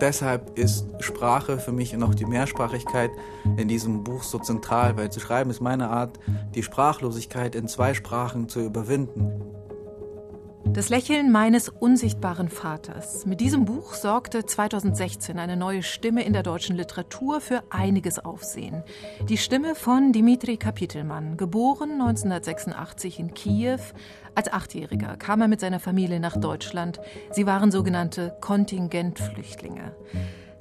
Deshalb ist Sprache für mich und auch die Mehrsprachigkeit in diesem Buch so zentral, weil zu schreiben ist meine Art, die Sprachlosigkeit in zwei Sprachen zu überwinden. Das Lächeln meines unsichtbaren Vaters. Mit diesem Buch sorgte 2016 eine neue Stimme in der deutschen Literatur für einiges Aufsehen. Die Stimme von Dimitri Kapitelmann, geboren 1986 in Kiew. Als Achtjähriger kam er mit seiner Familie nach Deutschland. Sie waren sogenannte Kontingentflüchtlinge.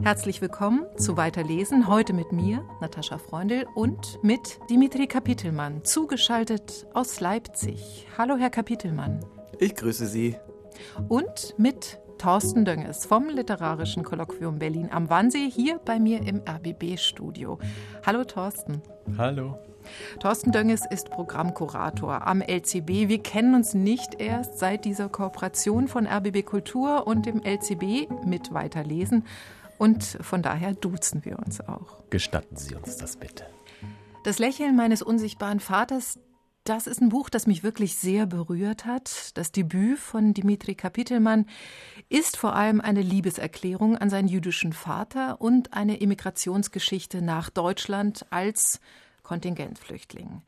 Herzlich willkommen zu Weiterlesen. Heute mit mir, Natascha Freundl, und mit Dimitri Kapitelmann, zugeschaltet aus Leipzig. Hallo, Herr Kapitelmann. Ich grüße Sie. Und mit Thorsten Dönges vom Literarischen Kolloquium Berlin am Wannsee hier bei mir im RBB-Studio. Hallo Thorsten. Hallo. Thorsten Dönges ist Programmkurator am LCB. Wir kennen uns nicht erst seit dieser Kooperation von RBB Kultur und dem LCB mit Weiterlesen. Und von daher duzen wir uns auch. Gestatten Sie uns das bitte. Das Lächeln meines unsichtbaren Vaters, das ist ein Buch, das mich wirklich sehr berührt hat. Das Debüt von Dimitri Kapitelmann ist vor allem eine Liebeserklärung an seinen jüdischen Vater und eine Immigrationsgeschichte nach Deutschland als Kontingentflüchtling.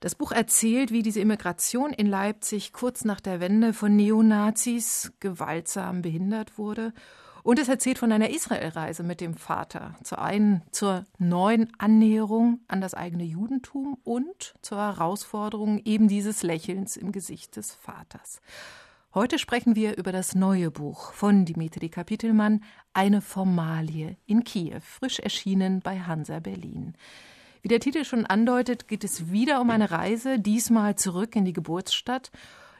Das Buch erzählt, wie diese Immigration in Leipzig kurz nach der Wende von Neonazis gewaltsam behindert wurde und es erzählt von einer Israelreise mit dem Vater. Zur einen zur neuen Annäherung an das eigene Judentum und zur Herausforderung eben dieses Lächelns im Gesicht des Vaters. Heute sprechen wir über das neue Buch von Dimitri Kapitelmann, Eine Formalie in Kiew, frisch erschienen bei Hansa Berlin. Wie der Titel schon andeutet, geht es wieder um eine Reise, diesmal zurück in die Geburtsstadt,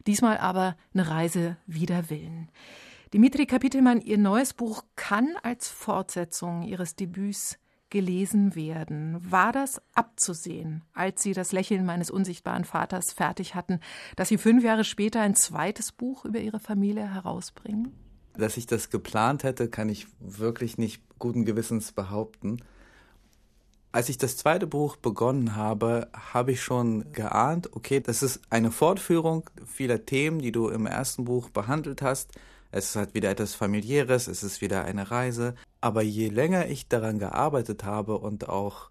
diesmal aber eine Reise wider Willen. Dimitri Kapitelmann, Ihr neues Buch kann als Fortsetzung Ihres Debüts gelesen werden. War das abzusehen, als Sie das Lächeln meines unsichtbaren Vaters fertig hatten, dass Sie fünf Jahre später ein zweites Buch über Ihre Familie herausbringen? Dass ich das geplant hätte, kann ich wirklich nicht guten Gewissens behaupten. Als ich das zweite Buch begonnen habe, habe ich schon geahnt, okay, das ist eine Fortführung vieler Themen, die du im ersten Buch behandelt hast es ist halt wieder etwas familiäres, es ist wieder eine Reise. Aber je länger ich daran gearbeitet habe und auch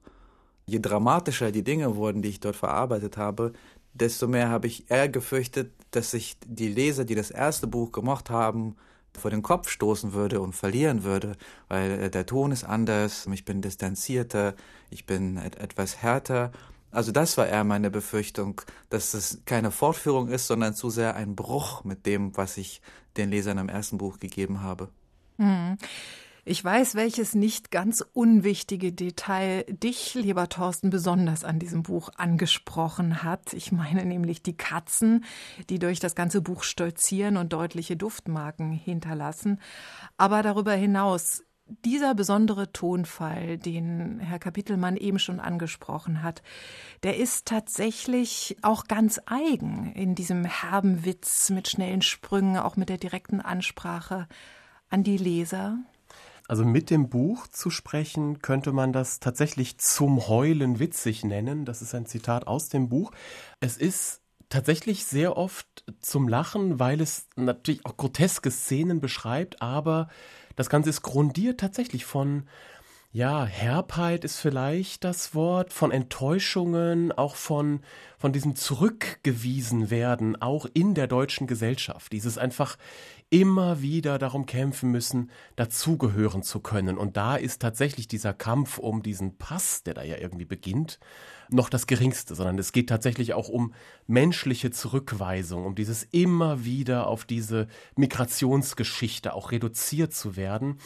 je dramatischer die Dinge wurden, die ich dort verarbeitet habe, desto mehr habe ich eher gefürchtet, dass sich die Leser, die das erste Buch gemocht haben, vor den Kopf stoßen würde und verlieren würde, weil äh, der Ton ist anders, ich bin distanzierter, ich bin etwas härter also das war eher meine Befürchtung, dass es keine Fortführung ist, sondern zu sehr ein Bruch mit dem, was ich den Lesern im ersten Buch gegeben habe. Hm. Ich weiß, welches nicht ganz unwichtige Detail dich, lieber Thorsten, besonders an diesem Buch angesprochen hat. Ich meine nämlich die Katzen, die durch das ganze Buch stolzieren und deutliche Duftmarken hinterlassen. Aber darüber hinaus dieser besondere Tonfall, den Herr Kapitelmann eben schon angesprochen hat, der ist tatsächlich auch ganz eigen in diesem herben Witz mit schnellen Sprüngen, auch mit der direkten Ansprache an die Leser. Also mit dem Buch zu sprechen, könnte man das tatsächlich zum Heulen witzig nennen. Das ist ein Zitat aus dem Buch. Es ist tatsächlich sehr oft zum Lachen, weil es natürlich auch groteske Szenen beschreibt, aber das Ganze ist grundiert tatsächlich von, ja, Herbheit ist vielleicht das Wort, von Enttäuschungen, auch von, von diesem zurückgewiesen werden, auch in der deutschen Gesellschaft. Dieses einfach immer wieder darum kämpfen müssen, dazugehören zu können. Und da ist tatsächlich dieser Kampf um diesen Pass, der da ja irgendwie beginnt, noch das geringste, sondern es geht tatsächlich auch um menschliche Zurückweisung, um dieses immer wieder auf diese Migrationsgeschichte auch reduziert zu werden.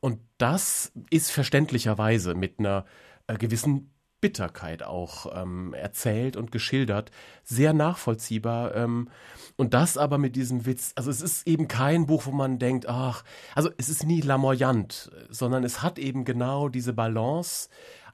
Und das ist verständlicherweise mit einer äh, gewissen Bitterkeit auch ähm, erzählt und geschildert, sehr nachvollziehbar. Ähm, und das aber mit diesem Witz, also es ist eben kein Buch, wo man denkt, ach, also es ist nie lamoyant, sondern es hat eben genau diese Balance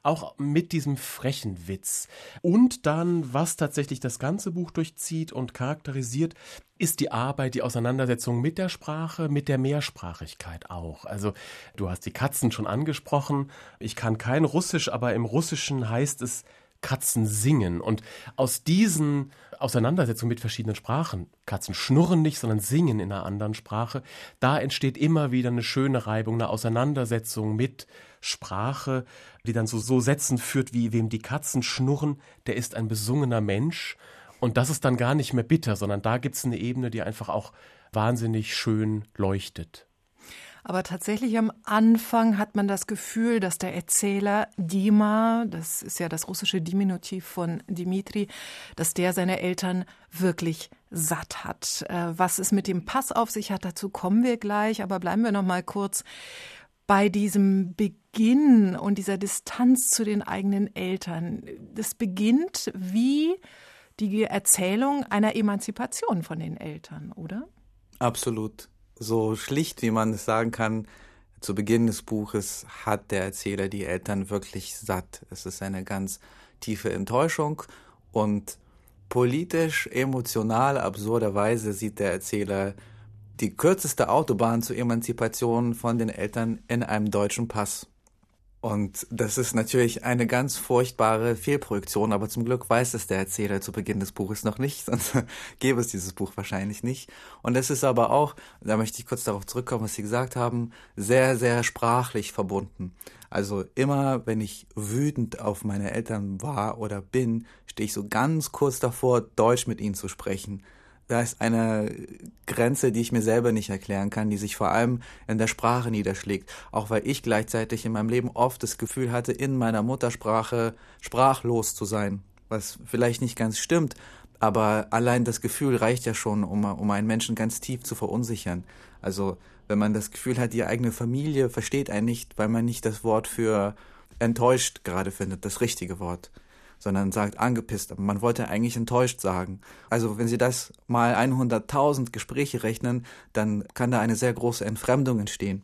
auch mit diesem frechen Witz. Und dann, was tatsächlich das ganze Buch durchzieht und charakterisiert, ist die Arbeit, die Auseinandersetzung mit der Sprache, mit der Mehrsprachigkeit auch. Also du hast die Katzen schon angesprochen. Ich kann kein Russisch, aber im Russischen heißt es Katzen singen. Und aus diesen Auseinandersetzungen mit verschiedenen Sprachen, Katzen schnurren nicht, sondern singen in einer anderen Sprache, da entsteht immer wieder eine schöne Reibung, eine Auseinandersetzung mit Sprache, die dann so, so Sätzen führt, wie wem die Katzen schnurren, der ist ein besungener Mensch. Und das ist dann gar nicht mehr bitter, sondern da gibt es eine Ebene, die einfach auch wahnsinnig schön leuchtet. Aber tatsächlich am Anfang hat man das Gefühl, dass der Erzähler Dima, das ist ja das russische Diminutiv von Dimitri, dass der seine Eltern wirklich satt hat. Äh, was es mit dem Pass auf sich hat, dazu kommen wir gleich, aber bleiben wir noch mal kurz bei diesem Beginn und dieser Distanz zu den eigenen Eltern. Das beginnt wie die Erzählung einer Emanzipation von den Eltern, oder? Absolut so schlicht, wie man es sagen kann, zu Beginn des Buches hat der Erzähler die Eltern wirklich satt. Es ist eine ganz tiefe Enttäuschung und politisch, emotional, absurderweise sieht der Erzähler die kürzeste Autobahn zur Emanzipation von den Eltern in einem deutschen Pass. Und das ist natürlich eine ganz furchtbare Fehlprojektion, aber zum Glück weiß es der Erzähler zu Beginn des Buches noch nicht, sonst gäbe es dieses Buch wahrscheinlich nicht. Und es ist aber auch, da möchte ich kurz darauf zurückkommen, was Sie gesagt haben, sehr, sehr sprachlich verbunden. Also immer, wenn ich wütend auf meine Eltern war oder bin, stehe ich so ganz kurz davor, Deutsch mit ihnen zu sprechen da ist eine Grenze, die ich mir selber nicht erklären kann, die sich vor allem in der Sprache niederschlägt. Auch weil ich gleichzeitig in meinem Leben oft das Gefühl hatte, in meiner Muttersprache sprachlos zu sein. Was vielleicht nicht ganz stimmt, aber allein das Gefühl reicht ja schon, um, um einen Menschen ganz tief zu verunsichern. Also, wenn man das Gefühl hat, die eigene Familie versteht einen nicht, weil man nicht das Wort für enttäuscht gerade findet, das richtige Wort sondern sagt angepisst. Aber man wollte eigentlich enttäuscht sagen. Also wenn Sie das mal 100.000 Gespräche rechnen, dann kann da eine sehr große Entfremdung entstehen.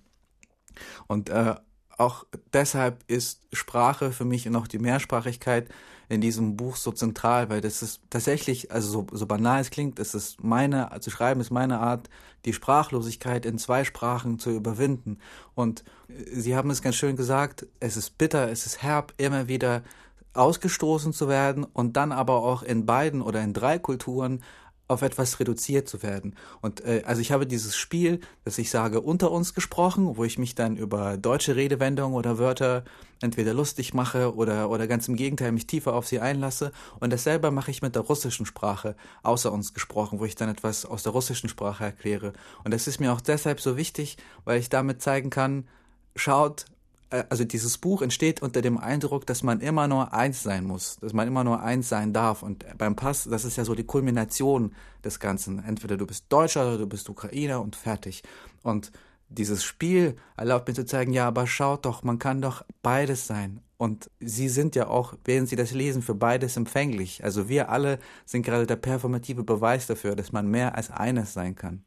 Und äh, auch deshalb ist Sprache für mich und auch die Mehrsprachigkeit in diesem Buch so zentral, weil das ist tatsächlich, also so, so banal es klingt, es ist meine, zu schreiben ist meine Art, die Sprachlosigkeit in zwei Sprachen zu überwinden. Und Sie haben es ganz schön gesagt, es ist bitter, es ist herb, immer wieder ausgestoßen zu werden und dann aber auch in beiden oder in drei Kulturen auf etwas reduziert zu werden. Und äh, also ich habe dieses Spiel, dass ich sage, unter uns gesprochen, wo ich mich dann über deutsche Redewendungen oder Wörter entweder lustig mache oder, oder ganz im Gegenteil mich tiefer auf sie einlasse. Und dasselbe mache ich mit der russischen Sprache, außer uns gesprochen, wo ich dann etwas aus der russischen Sprache erkläre. Und das ist mir auch deshalb so wichtig, weil ich damit zeigen kann, schaut, also dieses Buch entsteht unter dem Eindruck, dass man immer nur eins sein muss, dass man immer nur eins sein darf. Und beim Pass, das ist ja so die Kulmination des Ganzen. Entweder du bist Deutscher oder du bist Ukrainer und fertig. Und dieses Spiel erlaubt mir zu zeigen, ja, aber schaut doch, man kann doch beides sein. Und Sie sind ja auch, während Sie das lesen, für beides empfänglich. Also wir alle sind gerade der performative Beweis dafür, dass man mehr als eines sein kann.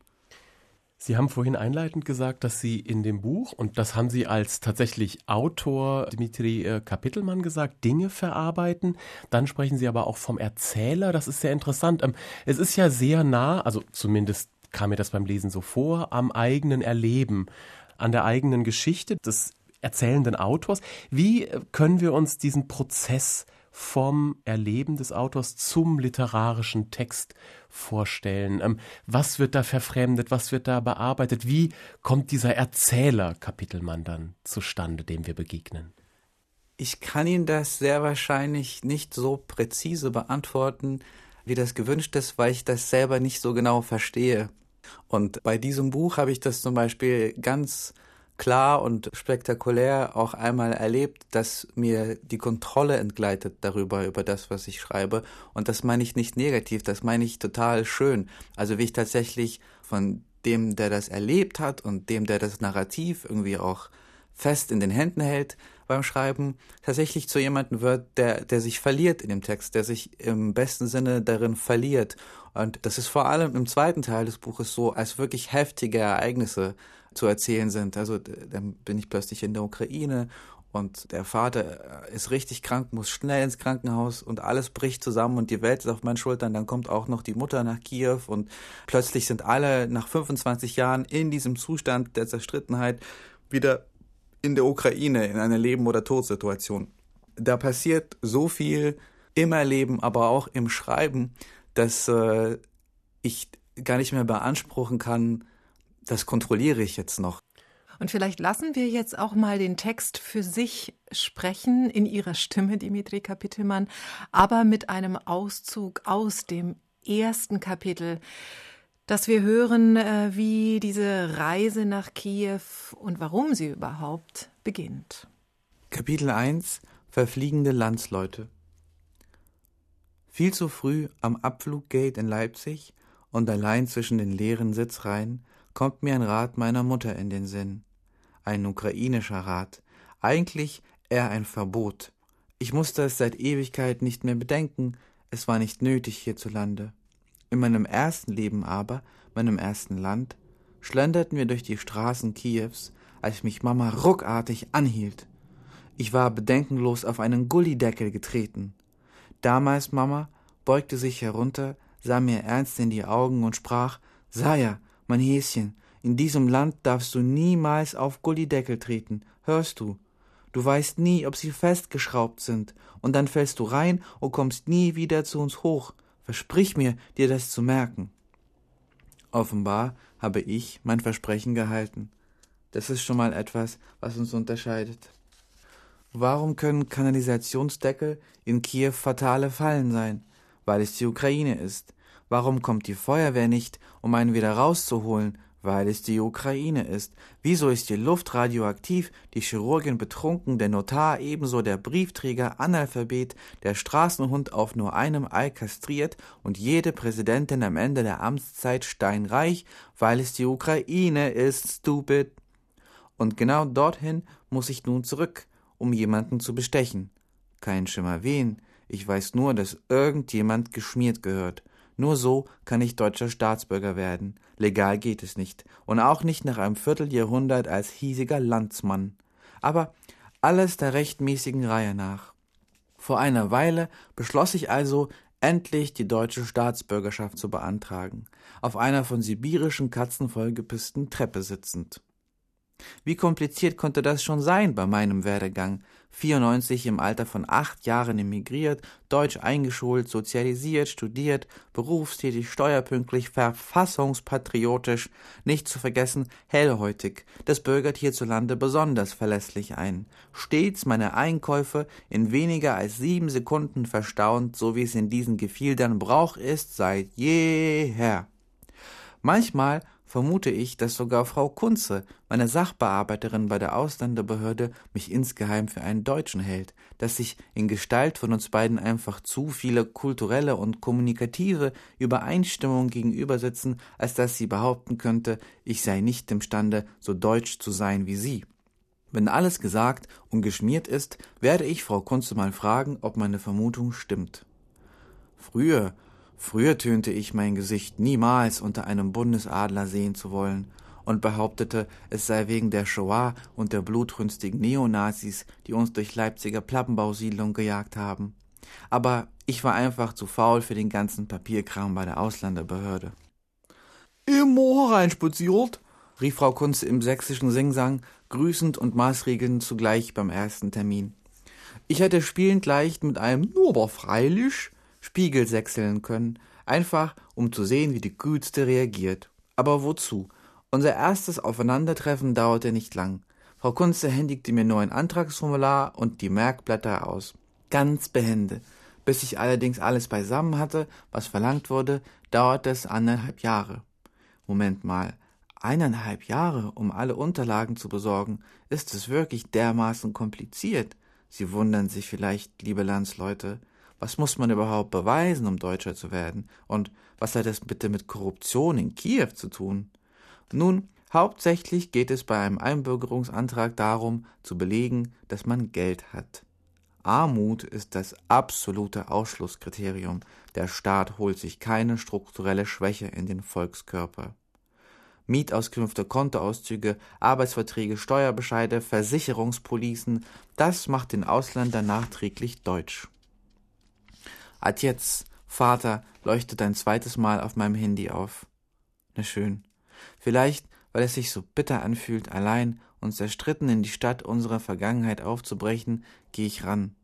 Sie haben vorhin einleitend gesagt, dass Sie in dem Buch, und das haben Sie als tatsächlich Autor Dimitri äh, Kapitelmann gesagt, Dinge verarbeiten. Dann sprechen Sie aber auch vom Erzähler. Das ist sehr interessant. Ähm, es ist ja sehr nah, also zumindest kam mir das beim Lesen so vor, am eigenen Erleben, an der eigenen Geschichte des erzählenden Autors. Wie äh, können wir uns diesen Prozess vom Erleben des Autors zum literarischen Text vorstellen? Ähm, was wird da verfremdet? Was wird da bearbeitet? Wie kommt dieser Erzähler Kapitelmann dann zustande, dem wir begegnen? Ich kann Ihnen das sehr wahrscheinlich nicht so präzise beantworten, wie das gewünscht ist, weil ich das selber nicht so genau verstehe. Und bei diesem Buch habe ich das zum Beispiel ganz klar und spektakulär auch einmal erlebt, dass mir die Kontrolle entgleitet darüber, über das, was ich schreibe. Und das meine ich nicht negativ, das meine ich total schön. Also wie ich tatsächlich von dem, der das erlebt hat und dem, der das Narrativ irgendwie auch fest in den Händen hält beim Schreiben, tatsächlich zu jemandem wird, der, der sich verliert in dem Text, der sich im besten Sinne darin verliert. Und das ist vor allem im zweiten Teil des Buches so, als wirklich heftige Ereignisse zu erzählen sind. Also dann bin ich plötzlich in der Ukraine und der Vater ist richtig krank, muss schnell ins Krankenhaus und alles bricht zusammen und die Welt ist auf meinen Schultern. Dann kommt auch noch die Mutter nach Kiew und plötzlich sind alle nach 25 Jahren in diesem Zustand der Zerstrittenheit wieder in der Ukraine in einer Leben- oder Todsituation. Da passiert so viel im Erleben, aber auch im Schreiben, dass äh, ich gar nicht mehr beanspruchen kann, das kontrolliere ich jetzt noch. Und vielleicht lassen wir jetzt auch mal den Text für sich sprechen in ihrer Stimme, Dimitri Kapitelmann, aber mit einem Auszug aus dem ersten Kapitel, dass wir hören, äh, wie diese Reise nach Kiew und warum sie überhaupt beginnt. Kapitel 1 Verfliegende Landsleute Viel zu früh am Abfluggate in Leipzig und allein zwischen den leeren Sitzreihen kommt mir ein Rat meiner Mutter in den Sinn. Ein ukrainischer Rat. Eigentlich eher ein Verbot. Ich musste es seit Ewigkeit nicht mehr bedenken, es war nicht nötig hierzulande. In meinem ersten Leben aber, meinem ersten Land, schlenderten wir durch die Straßen Kiews, als mich Mama ruckartig anhielt. Ich war bedenkenlos auf einen Gullideckel getreten. Damals Mama beugte sich herunter, sah mir ernst in die Augen und sprach Saja, mein Häschen, in diesem Land darfst du niemals auf Gullideckel treten, hörst du? Du weißt nie, ob sie festgeschraubt sind, und dann fällst du rein und kommst nie wieder zu uns hoch. Versprich mir, dir das zu merken. Offenbar habe ich mein Versprechen gehalten. Das ist schon mal etwas, was uns unterscheidet. Warum können Kanalisationsdeckel in Kiew fatale Fallen sein? Weil es die Ukraine ist. Warum kommt die Feuerwehr nicht, um einen wieder rauszuholen? Weil es die Ukraine ist. Wieso ist die Luft radioaktiv, die Chirurgin betrunken, der Notar ebenso, der Briefträger Analphabet, der Straßenhund auf nur einem Ei kastriert und jede Präsidentin am Ende der Amtszeit steinreich? Weil es die Ukraine ist, stupid. Und genau dorthin muss ich nun zurück, um jemanden zu bestechen. Kein Schimmer wen, ich weiß nur, dass irgendjemand geschmiert gehört. Nur so kann ich deutscher Staatsbürger werden. Legal geht es nicht. Und auch nicht nach einem Vierteljahrhundert als hiesiger Landsmann. Aber alles der rechtmäßigen Reihe nach. Vor einer Weile beschloss ich also, endlich die deutsche Staatsbürgerschaft zu beantragen, auf einer von sibirischen Katzen vollgepissten Treppe sitzend. Wie kompliziert konnte das schon sein bei meinem Werdegang? 94 im Alter von acht Jahren emigriert, deutsch eingeschult, sozialisiert, studiert, berufstätig, steuerpünktlich, verfassungspatriotisch, nicht zu vergessen hellhäutig. Das bürgert hierzulande besonders verlässlich ein. Stets meine Einkäufe in weniger als sieben Sekunden verstaunt, so wie es in diesen Gefildern Brauch ist seit jeher. Manchmal vermute ich, dass sogar Frau Kunze, meine Sachbearbeiterin bei der Ausländerbehörde, mich insgeheim für einen Deutschen hält, dass sich in Gestalt von uns beiden einfach zu viele kulturelle und kommunikative Übereinstimmungen gegenübersitzen, als dass sie behaupten könnte, ich sei nicht imstande, so deutsch zu sein wie sie. Wenn alles gesagt und geschmiert ist, werde ich Frau Kunze mal fragen, ob meine Vermutung stimmt. Früher Früher tönte ich mein Gesicht niemals unter einem Bundesadler sehen zu wollen und behauptete, es sei wegen der Shoah und der blutrünstigen Neonazis, die uns durch Leipziger Plattenbausiedlung gejagt haben. Aber ich war einfach zu faul für den ganzen Papierkram bei der Ausländerbehörde. Immer reinspaziert, rief Frau Kunze im sächsischen Singsang, grüßend und maßregelnd zugleich beim ersten Termin. Ich hätte spielend leicht mit einem nur aber freilich Spiegel sechseln können, einfach um zu sehen, wie die Gütste reagiert. Aber wozu? Unser erstes Aufeinandertreffen dauerte nicht lang. Frau Kunze händigte mir nur ein Antragsformular und die Merkblätter aus. Ganz behende. Bis ich allerdings alles beisammen hatte, was verlangt wurde, dauerte es anderthalb Jahre. Moment mal. Eineinhalb Jahre, um alle Unterlagen zu besorgen, ist es wirklich dermaßen kompliziert? Sie wundern sich vielleicht, liebe Landsleute. Was muss man überhaupt beweisen, um Deutscher zu werden? Und was hat das bitte mit Korruption in Kiew zu tun? Nun, hauptsächlich geht es bei einem Einbürgerungsantrag darum, zu belegen, dass man Geld hat. Armut ist das absolute Ausschlusskriterium. Der Staat holt sich keine strukturelle Schwäche in den Volkskörper. Mietauskünfte, Kontoauszüge, Arbeitsverträge, Steuerbescheide, Versicherungspolicen, das macht den Ausländer nachträglich deutsch. Ad jetzt, Vater, leuchtet ein zweites Mal auf meinem Handy auf. Na schön. Vielleicht, weil es sich so bitter anfühlt, allein und zerstritten in die Stadt unserer Vergangenheit aufzubrechen, gehe ich ran.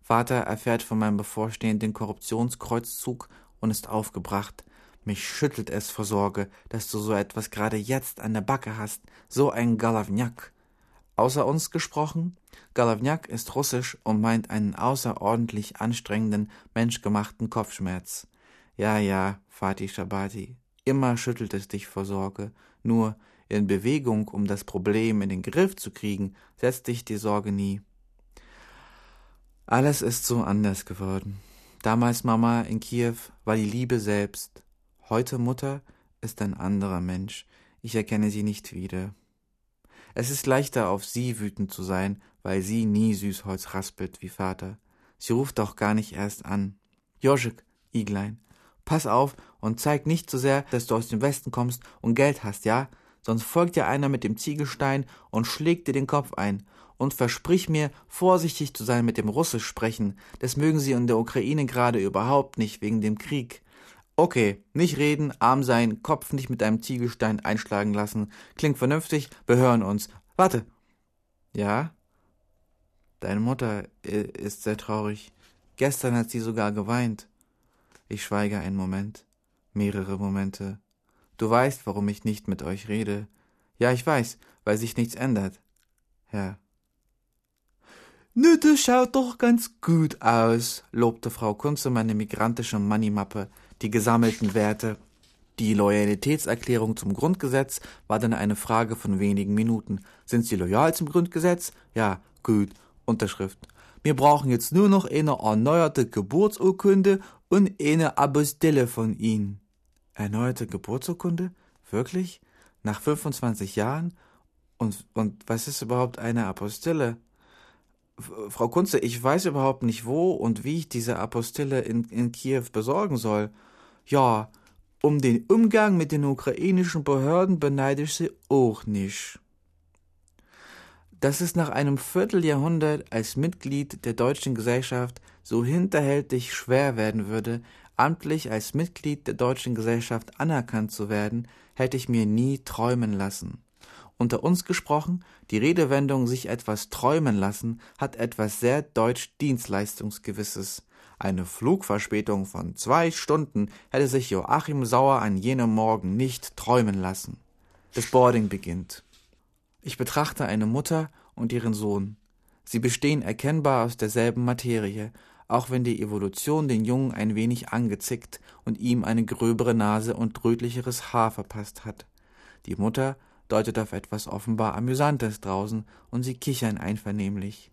Vater erfährt von meinem bevorstehenden Korruptionskreuzzug und ist aufgebracht. Mich schüttelt es vor Sorge, dass du so etwas gerade jetzt an der Backe hast, so ein Galavniak. Außer uns gesprochen? Galavniak ist russisch und meint einen außerordentlich anstrengenden, menschgemachten Kopfschmerz. Ja, ja, Fatih Shabati, immer schüttelt es dich vor Sorge, nur in Bewegung, um das Problem in den Griff zu kriegen, setzt dich die Sorge nie. Alles ist so anders geworden. Damals Mama in Kiew war die Liebe selbst. Heute Mutter ist ein anderer Mensch. Ich erkenne sie nicht wieder. Es ist leichter, auf sie wütend zu sein, weil sie nie Süßholz raspelt wie Vater. Sie ruft doch gar nicht erst an. Joschek, Iglein, pass auf und zeig nicht so sehr, dass du aus dem Westen kommst und Geld hast, ja? Sonst folgt dir einer mit dem Ziegelstein und schlägt dir den Kopf ein. Und versprich mir, vorsichtig zu sein mit dem Russisch sprechen. Das mögen sie in der Ukraine gerade überhaupt nicht wegen dem Krieg. Okay, nicht reden, arm sein, Kopf nicht mit einem Ziegelstein einschlagen lassen. Klingt vernünftig, wir hören uns. Warte. Ja? Deine Mutter ist sehr traurig. Gestern hat sie sogar geweint. Ich schweige einen Moment, mehrere Momente. Du weißt, warum ich nicht mit euch rede. Ja, ich weiß, weil sich nichts ändert. Ja. Nö, das schaut doch ganz gut aus, lobte Frau Kunze meine migrantische Moneymappe die gesammelten Werte. Die Loyalitätserklärung zum Grundgesetz war dann eine Frage von wenigen Minuten. Sind Sie loyal zum Grundgesetz? Ja, gut. Unterschrift. Wir brauchen jetzt nur noch eine erneuerte Geburtsurkunde und eine Apostille von Ihnen. Erneuerte Geburtsurkunde? Wirklich? Nach 25 Jahren? Und, und was ist überhaupt eine Apostille? Frau Kunze, ich weiß überhaupt nicht, wo und wie ich diese Apostille in, in Kiew besorgen soll. Ja, um den Umgang mit den ukrainischen Behörden beneide ich sie auch nicht. Dass es nach einem Vierteljahrhundert als Mitglied der deutschen Gesellschaft so hinterhältig schwer werden würde, amtlich als Mitglied der deutschen Gesellschaft anerkannt zu werden, hätte ich mir nie träumen lassen. Unter uns gesprochen, die Redewendung sich etwas träumen lassen hat etwas sehr deutsch Dienstleistungsgewisses. Eine Flugverspätung von zwei Stunden hätte sich Joachim Sauer an jenem Morgen nicht träumen lassen. Das Boarding beginnt. Ich betrachte eine Mutter und ihren Sohn. Sie bestehen erkennbar aus derselben Materie, auch wenn die Evolution den Jungen ein wenig angezickt und ihm eine gröbere Nase und rötlicheres Haar verpasst hat. Die Mutter deutet auf etwas offenbar Amüsantes draußen und sie kichern einvernehmlich.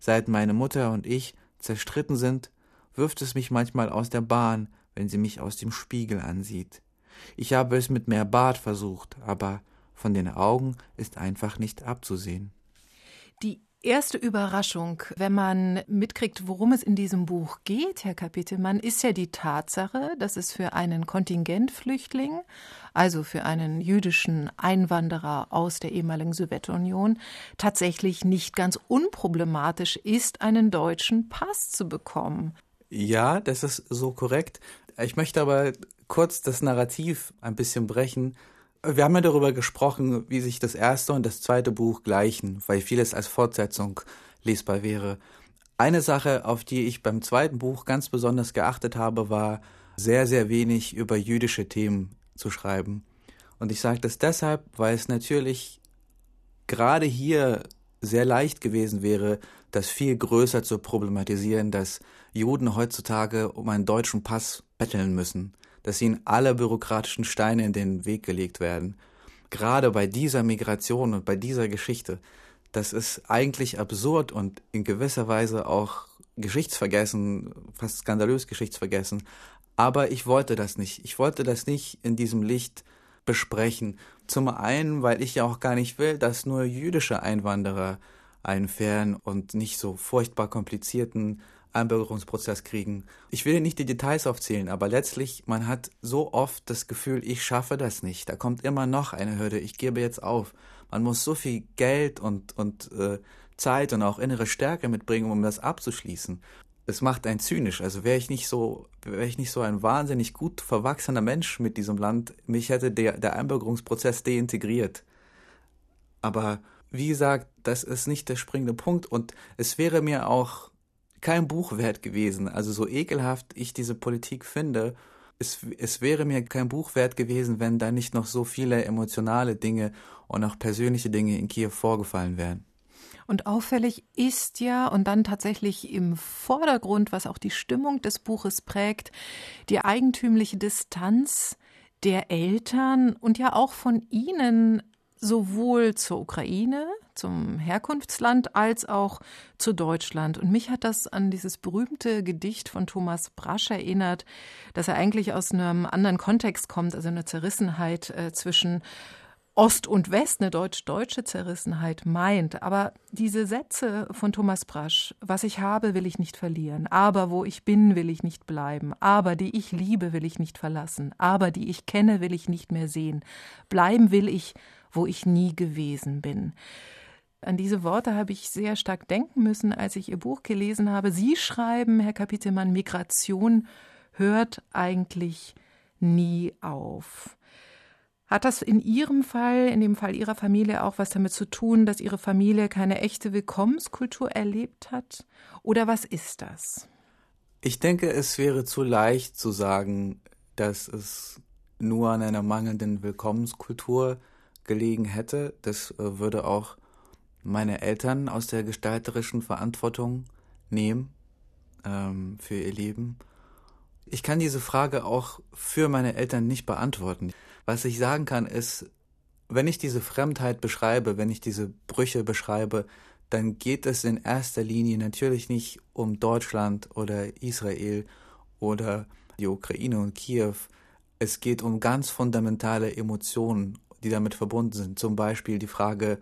Seit meine Mutter und ich zerstritten sind, wirft es mich manchmal aus der Bahn, wenn sie mich aus dem Spiegel ansieht. Ich habe es mit mehr Bart versucht, aber von den Augen ist einfach nicht abzusehen. Die erste Überraschung, wenn man mitkriegt, worum es in diesem Buch geht, Herr Kapitelmann, ist ja die Tatsache, dass es für einen Kontingentflüchtling, also für einen jüdischen Einwanderer aus der ehemaligen Sowjetunion, tatsächlich nicht ganz unproblematisch ist, einen deutschen Pass zu bekommen. Ja, das ist so korrekt. Ich möchte aber kurz das Narrativ ein bisschen brechen. Wir haben ja darüber gesprochen, wie sich das erste und das zweite Buch gleichen, weil vieles als Fortsetzung lesbar wäre. Eine Sache, auf die ich beim zweiten Buch ganz besonders geachtet habe, war sehr, sehr wenig über jüdische Themen zu schreiben. Und ich sage das deshalb, weil es natürlich gerade hier sehr leicht gewesen wäre, das viel größer zu problematisieren, dass Juden heutzutage um einen deutschen Pass betteln müssen, dass ihnen alle bürokratischen Steine in den Weg gelegt werden. Gerade bei dieser Migration und bei dieser Geschichte, das ist eigentlich absurd und in gewisser Weise auch geschichtsvergessen, fast skandalös geschichtsvergessen. Aber ich wollte das nicht. Ich wollte das nicht in diesem Licht besprechen. Zum einen, weil ich ja auch gar nicht will, dass nur jüdische Einwanderer einen fairen und nicht so furchtbar komplizierten Einbürgerungsprozess kriegen. Ich will nicht die Details aufzählen, aber letztlich, man hat so oft das Gefühl, ich schaffe das nicht. Da kommt immer noch eine Hürde, ich gebe jetzt auf. Man muss so viel Geld und, und äh, Zeit und auch innere Stärke mitbringen, um das abzuschließen. Es macht einen zynisch. Also wäre ich nicht so, wäre ich nicht so ein wahnsinnig gut verwachsener Mensch mit diesem Land, mich hätte der, der Einbürgerungsprozess deintegriert. Aber wie gesagt, das ist nicht der springende Punkt und es wäre mir auch kein Buch wert gewesen. Also so ekelhaft ich diese Politik finde, es, es wäre mir kein Buch wert gewesen, wenn da nicht noch so viele emotionale Dinge und auch persönliche Dinge in Kiew vorgefallen wären. Und auffällig ist ja, und dann tatsächlich im Vordergrund, was auch die Stimmung des Buches prägt, die eigentümliche Distanz der Eltern und ja auch von ihnen sowohl zur Ukraine, zum Herkunftsland, als auch zu Deutschland. Und mich hat das an dieses berühmte Gedicht von Thomas Brasch erinnert, dass er eigentlich aus einem anderen Kontext kommt, also eine Zerrissenheit äh, zwischen Ost und West, eine deutsch-deutsche Zerrissenheit meint. Aber diese Sätze von Thomas Brasch, was ich habe, will ich nicht verlieren, aber wo ich bin, will ich nicht bleiben, aber die ich liebe, will ich nicht verlassen, aber die ich kenne, will ich nicht mehr sehen, bleiben will ich, wo ich nie gewesen bin. An diese Worte habe ich sehr stark denken müssen, als ich Ihr Buch gelesen habe. Sie schreiben, Herr Kapitelmann, Migration hört eigentlich nie auf. Hat das in Ihrem Fall, in dem Fall Ihrer Familie auch was damit zu tun, dass Ihre Familie keine echte Willkommenskultur erlebt hat? Oder was ist das? Ich denke, es wäre zu leicht zu sagen, dass es nur an einer mangelnden Willkommenskultur gelegen hätte. Das äh, würde auch meine Eltern aus der gestalterischen Verantwortung nehmen ähm, für ihr Leben. Ich kann diese Frage auch für meine Eltern nicht beantworten. Was ich sagen kann, ist, wenn ich diese Fremdheit beschreibe, wenn ich diese Brüche beschreibe, dann geht es in erster Linie natürlich nicht um Deutschland oder Israel oder die Ukraine und Kiew. Es geht um ganz fundamentale Emotionen, die damit verbunden sind. Zum Beispiel die Frage,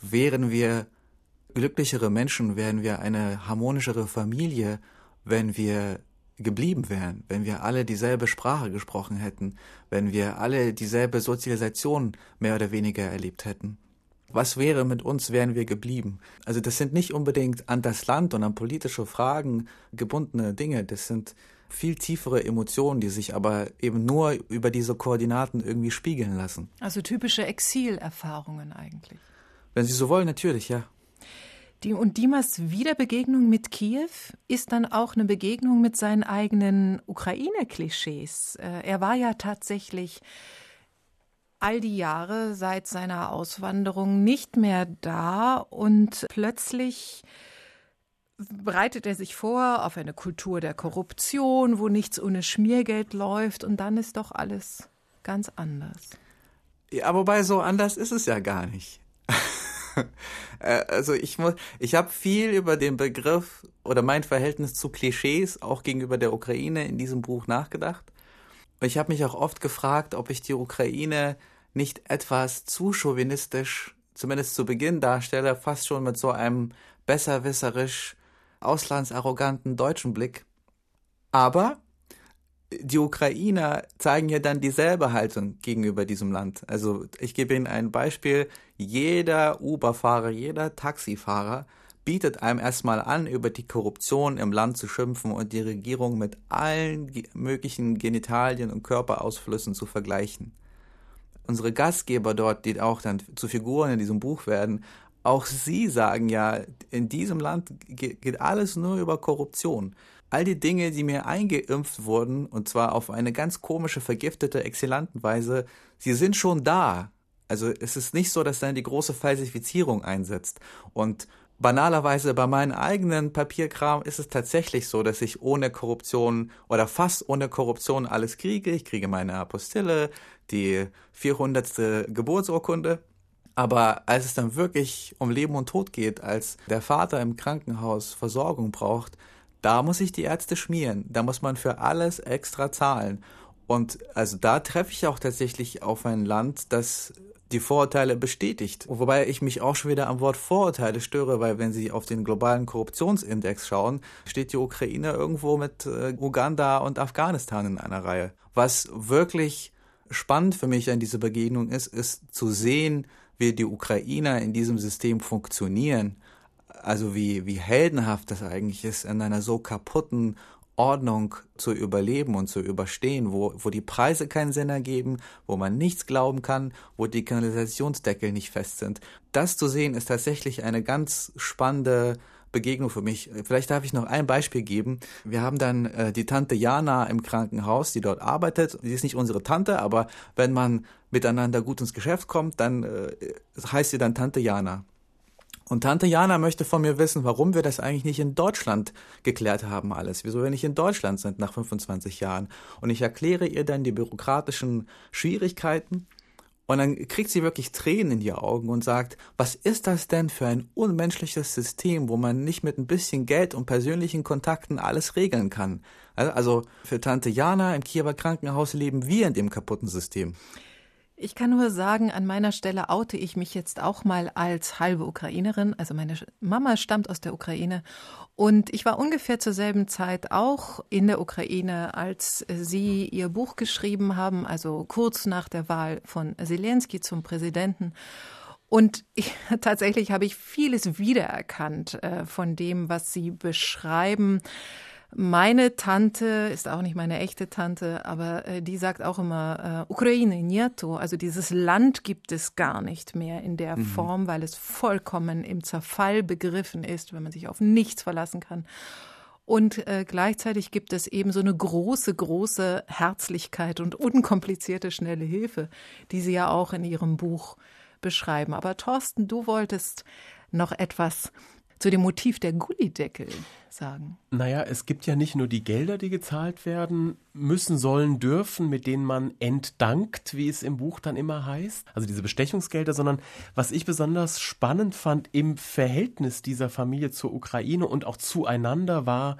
wären wir glücklichere Menschen, wären wir eine harmonischere Familie, wenn wir geblieben wären, wenn wir alle dieselbe Sprache gesprochen hätten, wenn wir alle dieselbe Sozialisation mehr oder weniger erlebt hätten. Was wäre mit uns, wären wir geblieben? Also das sind nicht unbedingt an das Land und an politische Fragen gebundene Dinge, das sind viel tiefere Emotionen, die sich aber eben nur über diese Koordinaten irgendwie spiegeln lassen. Also typische Exilerfahrungen eigentlich. Wenn Sie so wollen, natürlich, ja. Die, und Dimas Wiederbegegnung mit Kiew ist dann auch eine Begegnung mit seinen eigenen Ukraine-Klischees. Äh, er war ja tatsächlich all die Jahre seit seiner Auswanderung nicht mehr da und plötzlich bereitet er sich vor auf eine Kultur der Korruption, wo nichts ohne Schmiergeld läuft und dann ist doch alles ganz anders. Ja, wobei so anders ist es ja gar nicht. Äh, also ich muss, ich habe viel über den Begriff oder mein Verhältnis zu Klischees auch gegenüber der Ukraine in diesem Buch nachgedacht. Und ich habe mich auch oft gefragt, ob ich die Ukraine nicht etwas zu chauvinistisch, zumindest zu Beginn darstelle, fast schon mit so einem besserwisserisch auslandsarroganten deutschen Blick. Aber die Ukrainer zeigen ja dann dieselbe Haltung gegenüber diesem Land. Also ich gebe Ihnen ein Beispiel. Jeder Uber-Fahrer, jeder Taxifahrer bietet einem erstmal an, über die Korruption im Land zu schimpfen und die Regierung mit allen möglichen Genitalien und Körperausflüssen zu vergleichen. Unsere Gastgeber dort, die auch dann zu Figuren in diesem Buch werden, auch sie sagen ja, in diesem Land geht alles nur über Korruption all die Dinge, die mir eingeimpft wurden, und zwar auf eine ganz komische, vergiftete, Exilantenweise, sie sind schon da. Also es ist nicht so, dass dann die große Falsifizierung einsetzt. Und banalerweise bei meinem eigenen Papierkram ist es tatsächlich so, dass ich ohne Korruption oder fast ohne Korruption alles kriege. Ich kriege meine Apostille, die 400. Geburtsurkunde. Aber als es dann wirklich um Leben und Tod geht, als der Vater im Krankenhaus Versorgung braucht, da muss ich die Ärzte schmieren. Da muss man für alles extra zahlen. Und also da treffe ich auch tatsächlich auf ein Land, das die Vorurteile bestätigt. Wobei ich mich auch schon wieder am Wort Vorurteile störe, weil wenn Sie auf den globalen Korruptionsindex schauen, steht die Ukraine irgendwo mit äh, Uganda und Afghanistan in einer Reihe. Was wirklich spannend für mich an dieser Begegnung ist, ist zu sehen, wie die Ukrainer in diesem System funktionieren also wie, wie heldenhaft das eigentlich ist, in einer so kaputten Ordnung zu überleben und zu überstehen, wo, wo die Preise keinen Sinn ergeben, wo man nichts glauben kann, wo die Kanalisationsdeckel nicht fest sind. Das zu sehen ist tatsächlich eine ganz spannende Begegnung für mich. Vielleicht darf ich noch ein Beispiel geben. Wir haben dann äh, die Tante Jana im Krankenhaus, die dort arbeitet. Sie ist nicht unsere Tante, aber wenn man miteinander gut ins Geschäft kommt, dann äh, heißt sie dann Tante Jana. Und Tante Jana möchte von mir wissen, warum wir das eigentlich nicht in Deutschland geklärt haben alles, wieso wir nicht in Deutschland sind nach 25 Jahren. Und ich erkläre ihr dann die bürokratischen Schwierigkeiten und dann kriegt sie wirklich Tränen in die Augen und sagt, was ist das denn für ein unmenschliches System, wo man nicht mit ein bisschen Geld und persönlichen Kontakten alles regeln kann. Also für Tante Jana im Kiewer Krankenhaus leben wir in dem kaputten System. Ich kann nur sagen, an meiner Stelle oute ich mich jetzt auch mal als halbe Ukrainerin. Also meine Mama stammt aus der Ukraine und ich war ungefähr zur selben Zeit auch in der Ukraine, als Sie Ihr Buch geschrieben haben, also kurz nach der Wahl von Zelensky zum Präsidenten. Und ich, tatsächlich habe ich vieles wiedererkannt äh, von dem, was Sie beschreiben. Meine Tante ist auch nicht meine echte Tante, aber äh, die sagt auch immer, äh, Ukraine, nieto, also dieses Land gibt es gar nicht mehr in der mhm. Form, weil es vollkommen im Zerfall begriffen ist, wenn man sich auf nichts verlassen kann. Und äh, gleichzeitig gibt es eben so eine große, große Herzlichkeit und unkomplizierte, schnelle Hilfe, die Sie ja auch in Ihrem Buch beschreiben. Aber Thorsten, du wolltest noch etwas zu dem Motiv der Gullideckel sagen? Naja, es gibt ja nicht nur die Gelder, die gezahlt werden müssen, sollen, dürfen, mit denen man entdankt, wie es im Buch dann immer heißt, also diese Bestechungsgelder, sondern was ich besonders spannend fand im Verhältnis dieser Familie zur Ukraine und auch zueinander war,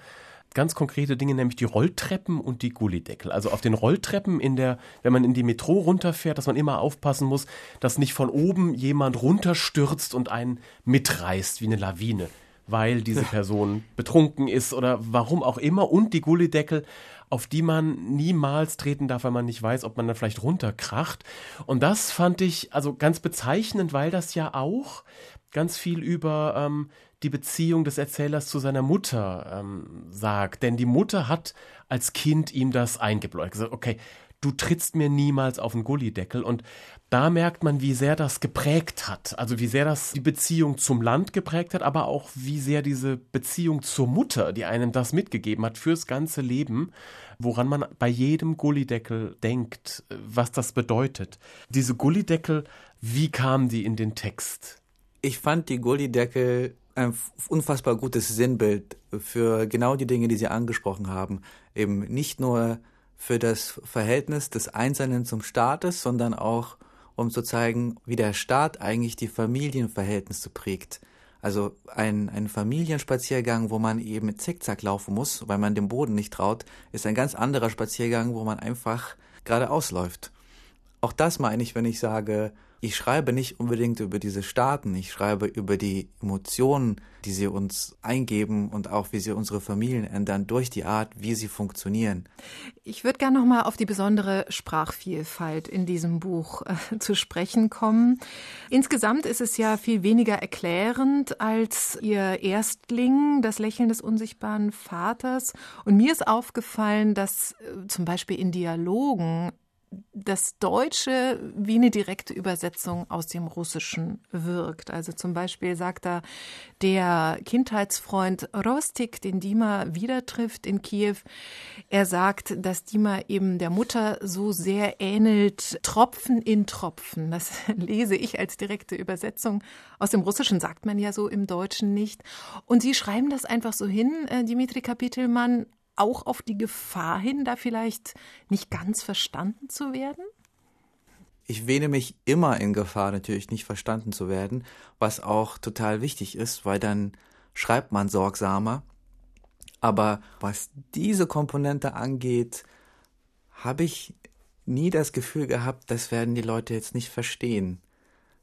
ganz konkrete Dinge, nämlich die Rolltreppen und die Gullideckel. Also auf den Rolltreppen in der, wenn man in die Metro runterfährt, dass man immer aufpassen muss, dass nicht von oben jemand runterstürzt und einen mitreißt wie eine Lawine, weil diese Person betrunken ist oder warum auch immer. Und die Gullideckel, auf die man niemals treten darf, weil man nicht weiß, ob man dann vielleicht runterkracht. Und das fand ich also ganz bezeichnend, weil das ja auch ganz viel über ähm, die Beziehung des Erzählers zu seiner Mutter ähm, sagt. Denn die Mutter hat als Kind ihm das eingebläut. Gesagt, okay, du trittst mir niemals auf den Gullideckel. Und da merkt man, wie sehr das geprägt hat. Also wie sehr das die Beziehung zum Land geprägt hat, aber auch wie sehr diese Beziehung zur Mutter, die einem das mitgegeben hat fürs ganze Leben, woran man bei jedem Gullideckel denkt, was das bedeutet. Diese Gullideckel, wie kamen die in den Text? Ich fand die Gullideckel ein unfassbar gutes Sinnbild für genau die Dinge, die Sie angesprochen haben. Eben nicht nur für das Verhältnis des Einzelnen zum Staates, sondern auch um zu zeigen, wie der Staat eigentlich die Familienverhältnisse prägt. Also ein, ein Familienspaziergang, wo man eben zickzack laufen muss, weil man dem Boden nicht traut, ist ein ganz anderer Spaziergang, wo man einfach geradeaus läuft. Auch das meine ich, wenn ich sage, ich schreibe nicht unbedingt über diese Staaten, ich schreibe über die Emotionen, die sie uns eingeben und auch wie sie unsere Familien ändern durch die Art, wie sie funktionieren. Ich würde gerne noch mal auf die besondere Sprachvielfalt in diesem Buch äh, zu sprechen kommen. Insgesamt ist es ja viel weniger erklärend als ihr Erstling, das Lächeln des unsichtbaren Vaters. Und mir ist aufgefallen, dass äh, zum Beispiel in Dialogen das Deutsche wie eine direkte Übersetzung aus dem Russischen wirkt. Also zum Beispiel sagt da der Kindheitsfreund Rostik, den Dima wieder trifft in Kiew, er sagt, dass Dima eben der Mutter so sehr ähnelt, Tropfen in Tropfen. Das lese ich als direkte Übersetzung. Aus dem Russischen sagt man ja so im Deutschen nicht. Und sie schreiben das einfach so hin, äh, Dimitri Kapitelmann, auch auf die Gefahr hin, da vielleicht nicht ganz verstanden zu werden? Ich wähne mich immer in Gefahr, natürlich nicht verstanden zu werden, was auch total wichtig ist, weil dann schreibt man sorgsamer. Aber was diese Komponente angeht, habe ich nie das Gefühl gehabt, das werden die Leute jetzt nicht verstehen.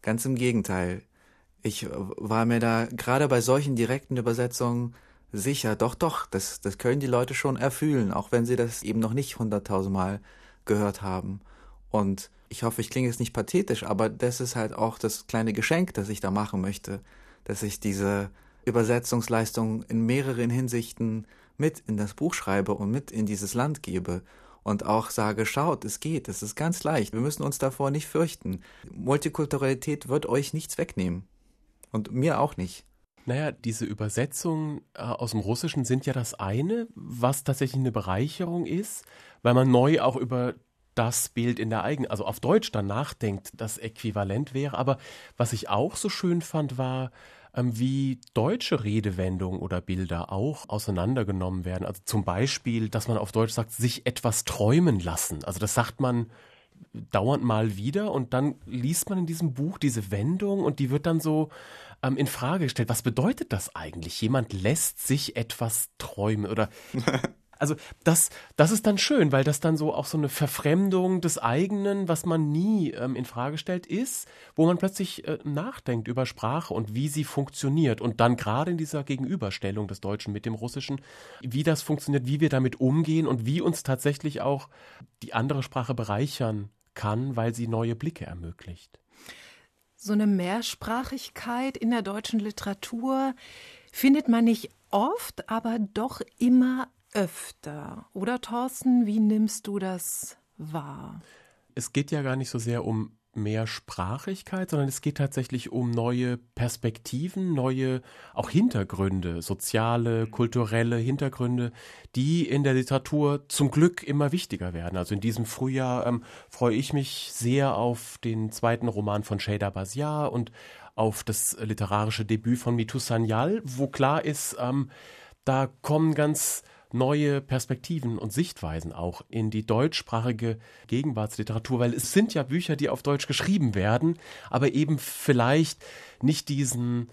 Ganz im Gegenteil. Ich war mir da gerade bei solchen direkten Übersetzungen Sicher, doch, doch, das, das können die Leute schon erfühlen, auch wenn sie das eben noch nicht hunderttausendmal gehört haben. Und ich hoffe, ich klinge jetzt nicht pathetisch, aber das ist halt auch das kleine Geschenk, das ich da machen möchte, dass ich diese Übersetzungsleistung in mehreren Hinsichten mit in das Buch schreibe und mit in dieses Land gebe und auch sage, schaut, es geht, es ist ganz leicht, wir müssen uns davor nicht fürchten. Multikulturalität wird euch nichts wegnehmen und mir auch nicht. Naja, diese Übersetzungen äh, aus dem Russischen sind ja das eine, was tatsächlich eine Bereicherung ist, weil man neu auch über das Bild in der eigenen, also auf Deutsch dann nachdenkt, das äquivalent wäre. Aber was ich auch so schön fand, war, ähm, wie deutsche Redewendungen oder Bilder auch auseinandergenommen werden. Also zum Beispiel, dass man auf Deutsch sagt, sich etwas träumen lassen. Also das sagt man dauernd mal wieder und dann liest man in diesem Buch diese Wendung und die wird dann so ähm, in Frage gestellt. Was bedeutet das eigentlich? Jemand lässt sich etwas träumen oder also das, das ist dann schön, weil das dann so auch so eine Verfremdung des eigenen, was man nie ähm, in Frage stellt, ist, wo man plötzlich äh, nachdenkt über Sprache und wie sie funktioniert und dann gerade in dieser Gegenüberstellung des Deutschen mit dem Russischen, wie das funktioniert, wie wir damit umgehen und wie uns tatsächlich auch die andere Sprache bereichern kann, weil sie neue Blicke ermöglicht. So eine Mehrsprachigkeit in der deutschen Literatur findet man nicht oft, aber doch immer öfter. Oder Thorsten, wie nimmst du das wahr? Es geht ja gar nicht so sehr um Mehrsprachigkeit, sondern es geht tatsächlich um neue Perspektiven, neue auch Hintergründe, soziale, kulturelle Hintergründe, die in der Literatur zum Glück immer wichtiger werden. Also in diesem Frühjahr ähm, freue ich mich sehr auf den zweiten Roman von Shada Basiar und auf das literarische Debüt von Mitu Sanyal, wo klar ist, ähm, da kommen ganz neue Perspektiven und Sichtweisen auch in die deutschsprachige Gegenwartsliteratur, weil es sind ja Bücher, die auf Deutsch geschrieben werden, aber eben vielleicht nicht diesen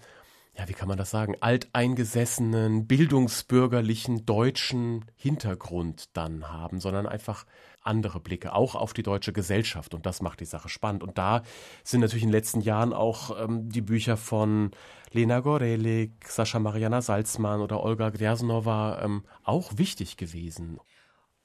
ja, wie kann man das sagen, alteingesessenen, bildungsbürgerlichen deutschen Hintergrund dann haben, sondern einfach andere Blicke, auch auf die deutsche Gesellschaft. Und das macht die Sache spannend. Und da sind natürlich in den letzten Jahren auch ähm, die Bücher von Lena Gorelik, Sascha Mariana Salzmann oder Olga Gdersnova ähm, auch wichtig gewesen.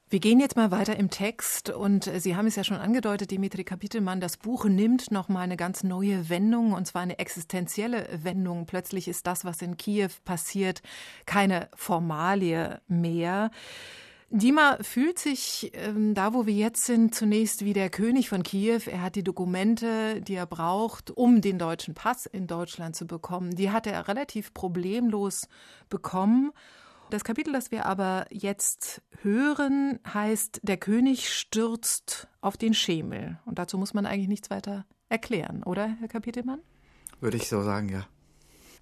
Wir gehen jetzt mal weiter im Text und äh, Sie haben es ja schon angedeutet, Dimitri Kapitelmann, das Buch nimmt noch mal eine ganz neue Wendung und zwar eine existenzielle Wendung. Plötzlich ist das, was in Kiew passiert, keine Formalie mehr. Dima fühlt sich ähm, da, wo wir jetzt sind, zunächst wie der König von Kiew. Er hat die Dokumente, die er braucht, um den deutschen Pass in Deutschland zu bekommen. Die hat er relativ problemlos bekommen. Das Kapitel, das wir aber jetzt hören, heißt Der König stürzt auf den Schemel. Und dazu muss man eigentlich nichts weiter erklären, oder, Herr Kapitelmann? Würde ich so sagen, ja.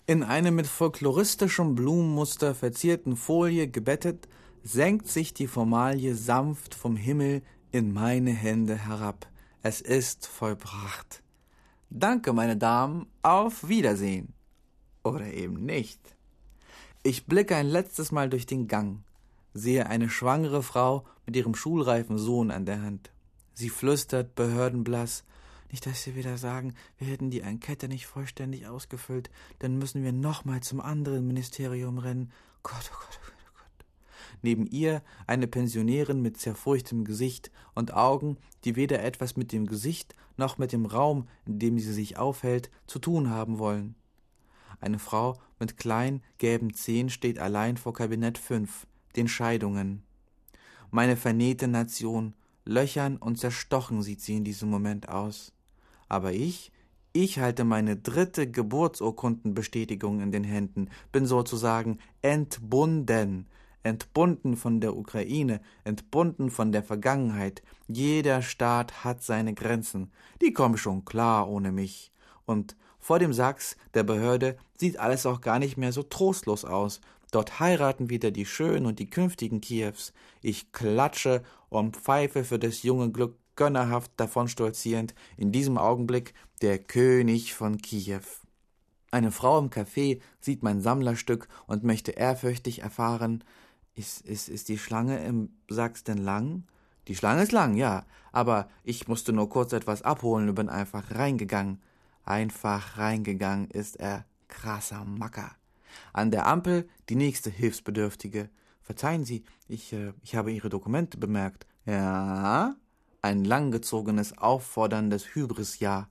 In eine mit folkloristischem Blumenmuster verzierten Folie gebettet, senkt sich die Formalie sanft vom Himmel in meine Hände herab. Es ist vollbracht. Danke, meine Damen, auf Wiedersehen. Oder eben nicht. Ich blicke ein letztes Mal durch den Gang, sehe eine schwangere Frau mit ihrem schulreifen Sohn an der Hand. Sie flüstert behördenblass, nicht, dass sie wieder sagen, wir hätten die Enquete nicht vollständig ausgefüllt, dann müssen wir nochmal zum anderen Ministerium rennen. Gott, oh Gott, oh Gott neben ihr eine Pensionärin mit zerfurchtem Gesicht und Augen, die weder etwas mit dem Gesicht noch mit dem Raum, in dem sie sich aufhält, zu tun haben wollen. Eine Frau mit kleinen, gelben Zehen steht allein vor Kabinett 5, den Scheidungen. Meine vernähte Nation, löchern und zerstochen sieht sie in diesem Moment aus. Aber ich, ich halte meine dritte Geburtsurkundenbestätigung in den Händen, bin sozusagen entbunden, entbunden von der Ukraine, entbunden von der Vergangenheit. Jeder Staat hat seine Grenzen. Die kommen schon klar ohne mich. Und vor dem Sachs der Behörde sieht alles auch gar nicht mehr so trostlos aus. Dort heiraten wieder die Schönen und die künftigen Kiews. Ich klatsche und pfeife für das junge Glück gönnerhaft davon stolzierend, in diesem Augenblick der König von Kiew. Eine Frau im Café sieht mein Sammlerstück und möchte ehrfürchtig erfahren, ist, ist, ist die Schlange im Sachs denn lang? Die Schlange ist lang, ja, aber ich musste nur kurz etwas abholen und bin einfach reingegangen. Einfach reingegangen ist er. Krasser Macker. An der Ampel die nächste Hilfsbedürftige. Verzeihen Sie, ich, äh, ich habe Ihre Dokumente bemerkt. Ja? Ein langgezogenes, aufforderndes Hybris-Ja.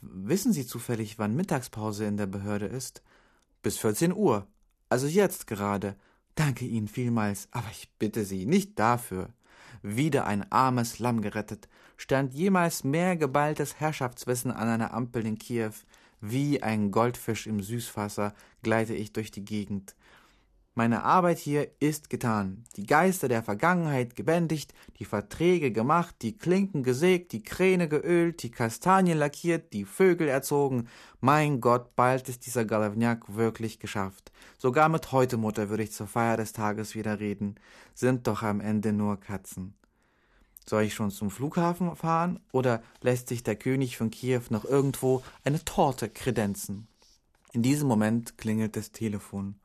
Wissen Sie zufällig, wann Mittagspause in der Behörde ist? Bis 14 Uhr. Also jetzt gerade. Danke Ihnen vielmals, aber ich bitte Sie nicht dafür. Wieder ein armes Lamm gerettet. Stand jemals mehr geballtes Herrschaftswissen an einer Ampel in Kiew? Wie ein Goldfisch im Süßwasser gleite ich durch die Gegend. Meine Arbeit hier ist getan, die Geister der Vergangenheit gebändigt, die Verträge gemacht, die Klinken gesägt, die Kräne geölt, die Kastanien lackiert, die Vögel erzogen. Mein Gott, bald ist dieser Galavniak wirklich geschafft. Sogar mit heute Mutter würde ich zur Feier des Tages wieder reden. Sind doch am Ende nur Katzen. Soll ich schon zum Flughafen fahren oder lässt sich der König von Kiew noch irgendwo eine Torte kredenzen? In diesem Moment klingelt das Telefon.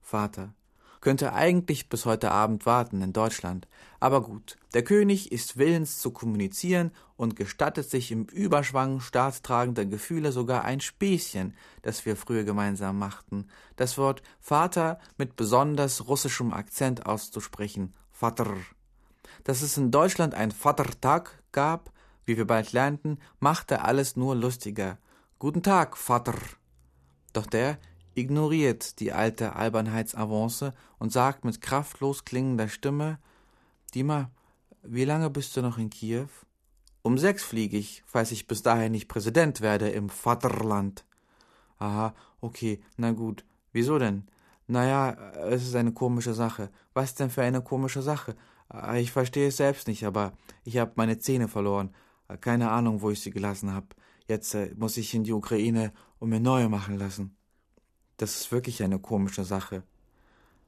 Vater. Könnte eigentlich bis heute Abend warten in Deutschland. Aber gut, der König ist willens zu kommunizieren und gestattet sich im Überschwang staatstragender Gefühle sogar ein Späßchen, das wir früher gemeinsam machten, das Wort Vater mit besonders russischem Akzent auszusprechen. Vater. Dass es in Deutschland ein Vatertag gab, wie wir bald lernten, machte alles nur lustiger. Guten Tag, Vater. Doch der ignoriert die alte Albernheitsavance und sagt mit kraftlos klingender Stimme Dima, wie lange bist du noch in Kiew? Um sechs fliege ich, falls ich bis dahin nicht Präsident werde im Vaterland. Aha, okay, na gut. Wieso denn? Naja, es ist eine komische Sache. Was denn für eine komische Sache? Ah, ich verstehe es selbst nicht, aber ich habe meine Zähne verloren. Keine Ahnung, wo ich sie gelassen habe. Jetzt äh, muss ich in die Ukraine und mir neue machen lassen. Das ist wirklich eine komische Sache.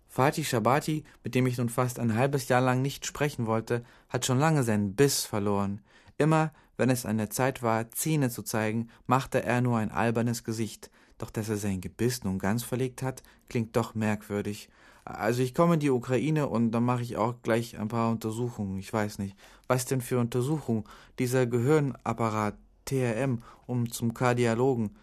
Fatih Shabati, mit dem ich nun fast ein halbes Jahr lang nicht sprechen wollte, hat schon lange seinen Biss verloren. Immer, wenn es an der Zeit war, Zähne zu zeigen, machte er nur ein albernes Gesicht. Doch dass er sein Gebiss nun ganz verlegt hat, klingt doch merkwürdig. Also ich komme in die Ukraine und dann mache ich auch gleich ein paar Untersuchungen. Ich weiß nicht. Was denn für Untersuchungen? Dieser Gehirnapparat, TRM, um zum Kardiologen.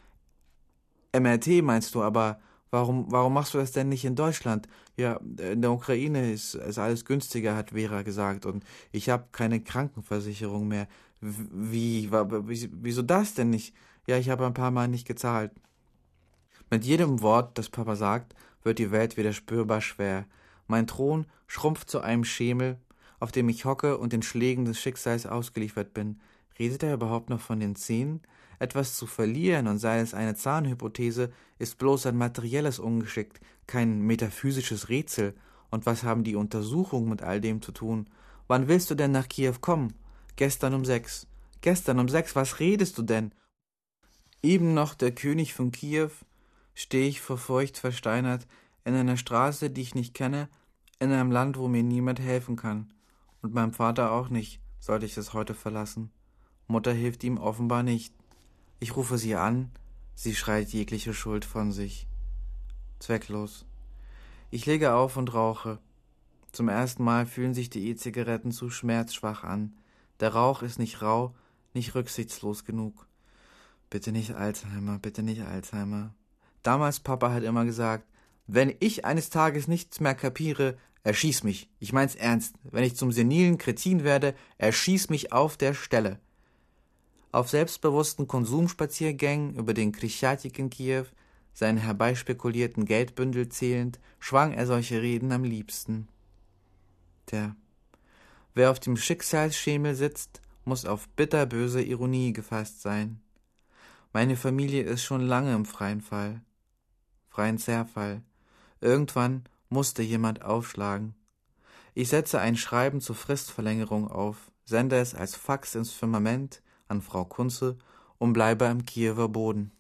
MRT meinst du, aber warum, warum machst du das denn nicht in Deutschland? Ja, in der Ukraine ist, ist alles günstiger, hat Vera gesagt, und ich habe keine Krankenversicherung mehr. Wie, wie, wieso das denn nicht? Ja, ich habe ein paar Mal nicht gezahlt. Mit jedem Wort, das Papa sagt, wird die Welt wieder spürbar schwer. Mein Thron schrumpft zu einem Schemel, auf dem ich hocke und den Schlägen des Schicksals ausgeliefert bin. Redet er überhaupt noch von den Zähnen? Etwas zu verlieren, und sei es eine Zahnhypothese, ist bloß ein materielles Ungeschick, kein metaphysisches Rätsel. Und was haben die Untersuchungen mit all dem zu tun? Wann willst du denn nach Kiew kommen? Gestern um sechs. Gestern um sechs, was redest du denn? Eben noch der König von Kiew, stehe ich verfeucht versteinert, in einer Straße, die ich nicht kenne, in einem Land, wo mir niemand helfen kann. Und meinem Vater auch nicht, sollte ich es heute verlassen. Mutter hilft ihm offenbar nicht. Ich rufe sie an, sie schreit jegliche Schuld von sich. Zwecklos. Ich lege auf und rauche. Zum ersten Mal fühlen sich die E-Zigaretten zu schmerzschwach an. Der Rauch ist nicht rau, nicht rücksichtslos genug. Bitte nicht Alzheimer, bitte nicht Alzheimer. Damals Papa hat immer gesagt, wenn ich eines Tages nichts mehr kapiere, erschieß mich. Ich mein's ernst. Wenn ich zum senilen Kretin werde, erschieß mich auf der Stelle. Auf selbstbewussten Konsumspaziergängen über den Krischatik in Kiew, seinen herbeispekulierten Geldbündel zählend, schwang er solche Reden am liebsten. Tja, wer auf dem Schicksalsschemel sitzt, muss auf bitterböse Ironie gefasst sein. Meine Familie ist schon lange im freien Fall. Freien Zerfall. Irgendwann musste jemand aufschlagen. Ich setze ein Schreiben zur Fristverlängerung auf, sende es als Fax ins Firmament, an Frau Kunze und bleibe am Kiewer Boden.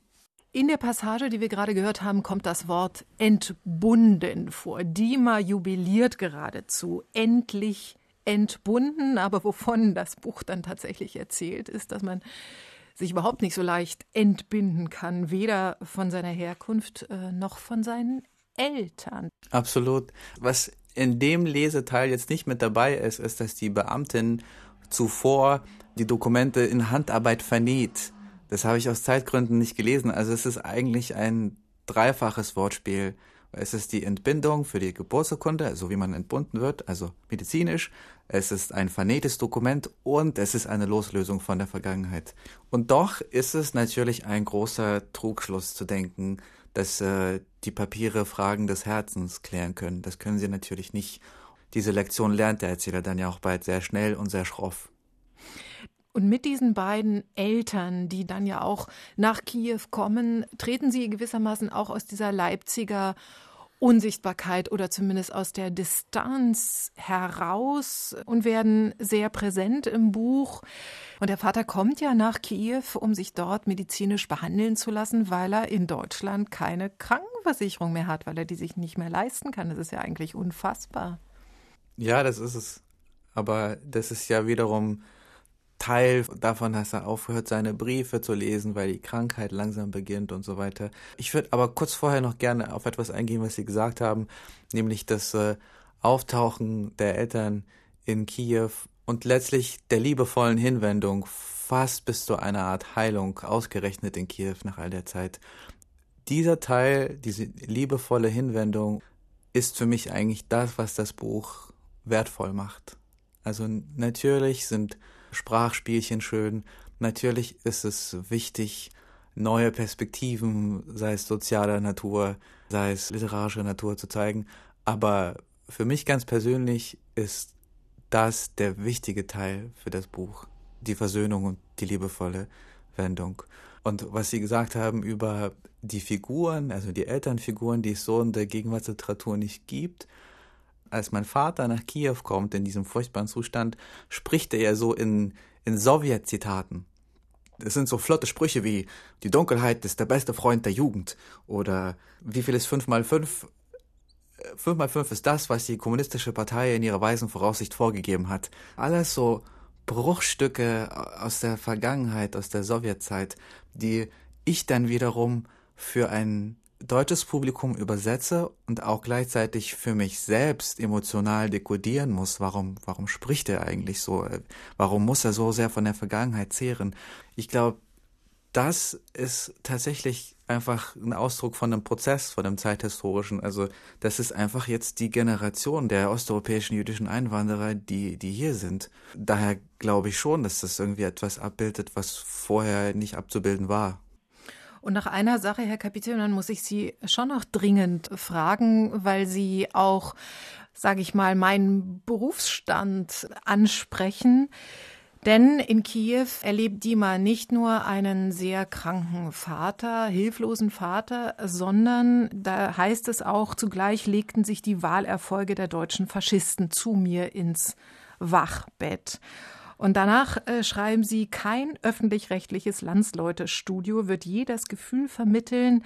In der Passage, die wir gerade gehört haben, kommt das Wort entbunden vor. Dima jubiliert geradezu. Endlich entbunden, aber wovon das Buch dann tatsächlich erzählt, ist, dass man sich überhaupt nicht so leicht entbinden kann, weder von seiner Herkunft äh, noch von seinen Eltern. Absolut. Was in dem Leseteil jetzt nicht mit dabei ist, ist, dass die Beamtin zuvor die Dokumente in Handarbeit vernäht. Das habe ich aus Zeitgründen nicht gelesen. Also es ist eigentlich ein dreifaches Wortspiel. Es ist die Entbindung für die Geburtsurkunde, also wie man entbunden wird, also medizinisch. Es ist ein vernähtes Dokument und es ist eine Loslösung von der Vergangenheit. Und doch ist es natürlich ein großer Trugschluss zu denken, dass äh, die Papiere Fragen des Herzens klären können. Das können sie natürlich nicht. Diese Lektion lernt der Erzähler dann ja auch bald sehr schnell und sehr schroff. Und mit diesen beiden Eltern, die dann ja auch nach Kiew kommen, treten Sie gewissermaßen auch aus dieser Leipziger Unsichtbarkeit oder zumindest aus der Distanz heraus und werden sehr präsent im Buch. Und der Vater kommt ja nach Kiew, um sich dort medizinisch behandeln zu lassen, weil er in Deutschland keine Krankenversicherung mehr hat, weil er die sich nicht mehr leisten kann. Das ist ja eigentlich unfassbar. Ja, das ist es. Aber das ist ja wiederum Teil davon, dass er aufhört, seine Briefe zu lesen, weil die Krankheit langsam beginnt und so weiter. Ich würde aber kurz vorher noch gerne auf etwas eingehen, was Sie gesagt haben, nämlich das äh, Auftauchen der Eltern in Kiew und letztlich der liebevollen Hinwendung fast bis zu einer Art Heilung, ausgerechnet in Kiew nach all der Zeit. Dieser Teil, diese liebevolle Hinwendung, ist für mich eigentlich das, was das Buch wertvoll macht. Also natürlich sind Sprachspielchen schön. Natürlich ist es wichtig, neue Perspektiven, sei es sozialer Natur, sei es literarischer Natur zu zeigen. Aber für mich ganz persönlich ist das der wichtige Teil für das Buch. Die Versöhnung und die liebevolle Wendung. Und was Sie gesagt haben über die Figuren, also die Elternfiguren, die es so in der Gegenwartsliteratur nicht gibt, als mein Vater nach Kiew kommt, in diesem furchtbaren Zustand, spricht er ja so in, in Sowjet-Zitaten. Es sind so flotte Sprüche wie, die Dunkelheit ist der beste Freund der Jugend oder wie viel ist fünf mal fünf? Fünf mal fünf ist das, was die kommunistische Partei in ihrer weisen Voraussicht vorgegeben hat. Alles so Bruchstücke aus der Vergangenheit, aus der Sowjetzeit, die ich dann wiederum für ein deutsches Publikum übersetze und auch gleichzeitig für mich selbst emotional dekodieren muss, warum, warum spricht er eigentlich so? Warum muss er so sehr von der Vergangenheit zehren? Ich glaube, das ist tatsächlich einfach ein Ausdruck von einem Prozess, von einem zeithistorischen. Also das ist einfach jetzt die Generation der osteuropäischen jüdischen Einwanderer, die, die hier sind. Daher glaube ich schon, dass das irgendwie etwas abbildet, was vorher nicht abzubilden war. Und nach einer Sache, Herr Kapitän, muss ich Sie schon noch dringend fragen, weil Sie auch, sage ich mal, meinen Berufsstand ansprechen. Denn in Kiew erlebt Dima nicht nur einen sehr kranken Vater, hilflosen Vater, sondern da heißt es auch, zugleich legten sich die Wahlerfolge der deutschen Faschisten zu mir ins Wachbett. Und danach äh, schreiben sie, kein öffentlich-rechtliches Landsleute-Studio wird je das Gefühl vermitteln,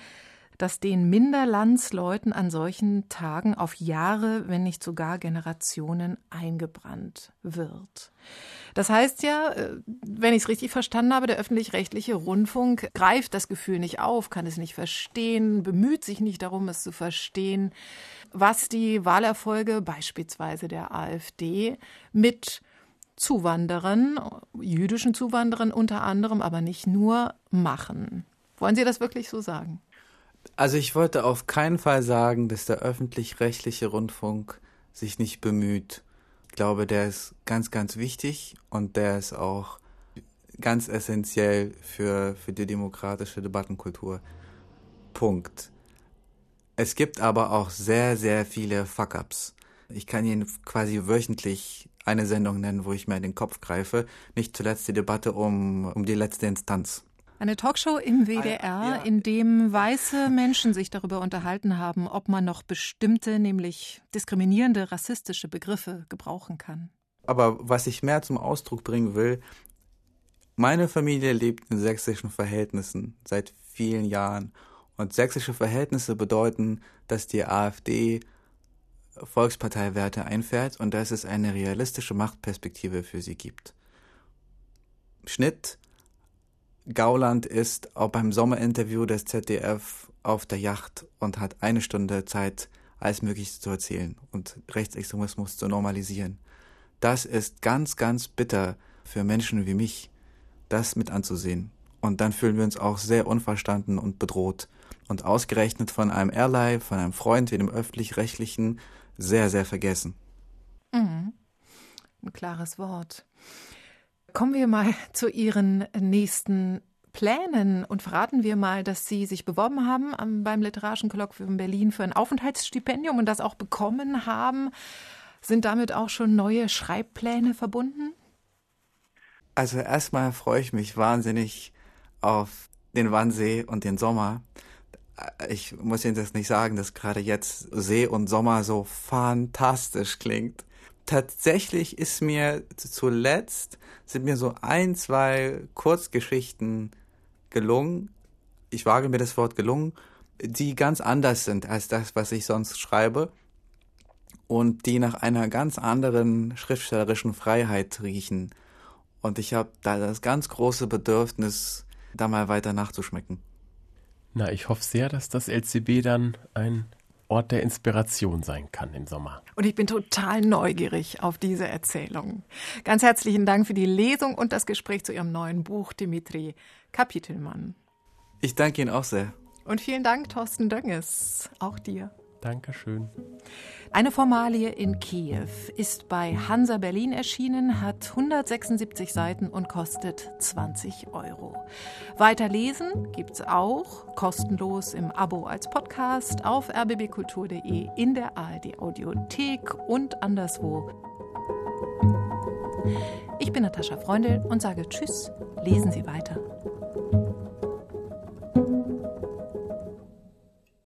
dass den Minderlandsleuten an solchen Tagen auf Jahre, wenn nicht sogar Generationen eingebrannt wird. Das heißt ja, äh, wenn ich es richtig verstanden habe, der öffentlich-rechtliche Rundfunk greift das Gefühl nicht auf, kann es nicht verstehen, bemüht sich nicht darum, es zu verstehen, was die Wahlerfolge beispielsweise der AfD mit Zuwanderern, jüdischen Zuwanderern unter anderem, aber nicht nur, machen. Wollen Sie das wirklich so sagen? Also ich wollte auf keinen Fall sagen, dass der öffentlich-rechtliche Rundfunk sich nicht bemüht. Ich glaube, der ist ganz, ganz wichtig und der ist auch ganz essentiell für, für die demokratische Debattenkultur. Punkt. Es gibt aber auch sehr, sehr viele Fuck-ups. Ich kann Ihnen quasi wöchentlich eine Sendung nennen, wo ich mir in den Kopf greife. Nicht zuletzt die Debatte um, um die letzte Instanz. Eine Talkshow im WDR, ja. in dem weiße Menschen sich darüber unterhalten haben, ob man noch bestimmte, nämlich diskriminierende, rassistische Begriffe gebrauchen kann. Aber was ich mehr zum Ausdruck bringen will, meine Familie lebt in sächsischen Verhältnissen seit vielen Jahren. Und sächsische Verhältnisse bedeuten, dass die AfD Volksparteiwerte einfährt und dass es eine realistische Machtperspektive für sie gibt. Schnitt Gauland ist auch beim Sommerinterview des ZDF auf der Yacht und hat eine Stunde Zeit, alles Mögliche zu erzählen und Rechtsextremismus zu normalisieren. Das ist ganz, ganz bitter für Menschen wie mich, das mit anzusehen. Und dann fühlen wir uns auch sehr unverstanden und bedroht. Und ausgerechnet von einem Ally, von einem Freund wie dem öffentlich-rechtlichen, sehr, sehr vergessen. Mhm. Ein klares Wort. Kommen wir mal zu Ihren nächsten Plänen und verraten wir mal, dass Sie sich beworben haben beim Literarischen Kolloquium Berlin für ein Aufenthaltsstipendium und das auch bekommen haben. Sind damit auch schon neue Schreibpläne verbunden? Also erstmal freue ich mich wahnsinnig auf den Wannsee und den Sommer. Ich muss Ihnen das nicht sagen, dass gerade jetzt See und Sommer so fantastisch klingt. Tatsächlich ist mir zuletzt sind mir so ein, zwei Kurzgeschichten gelungen. Ich wage mir das Wort gelungen, die ganz anders sind als das, was ich sonst schreibe und die nach einer ganz anderen schriftstellerischen Freiheit riechen. Und ich habe da das ganz große Bedürfnis, da mal weiter nachzuschmecken. Na, ich hoffe sehr, dass das LCB dann ein Ort der Inspiration sein kann im Sommer. Und ich bin total neugierig auf diese Erzählung. Ganz herzlichen Dank für die Lesung und das Gespräch zu Ihrem neuen Buch, Dimitri Kapitelmann. Ich danke Ihnen auch sehr. Und vielen Dank, Thorsten Dönges. Auch dir. Dankeschön. Eine Formalie in Kiew ist bei Hansa Berlin erschienen, hat 176 Seiten und kostet 20 Euro. Weiter lesen gibt's auch kostenlos im Abo als Podcast auf rbbkultur.de, in der ARD Audiothek und anderswo. Ich bin Natascha Freundl und sage Tschüss, lesen Sie weiter.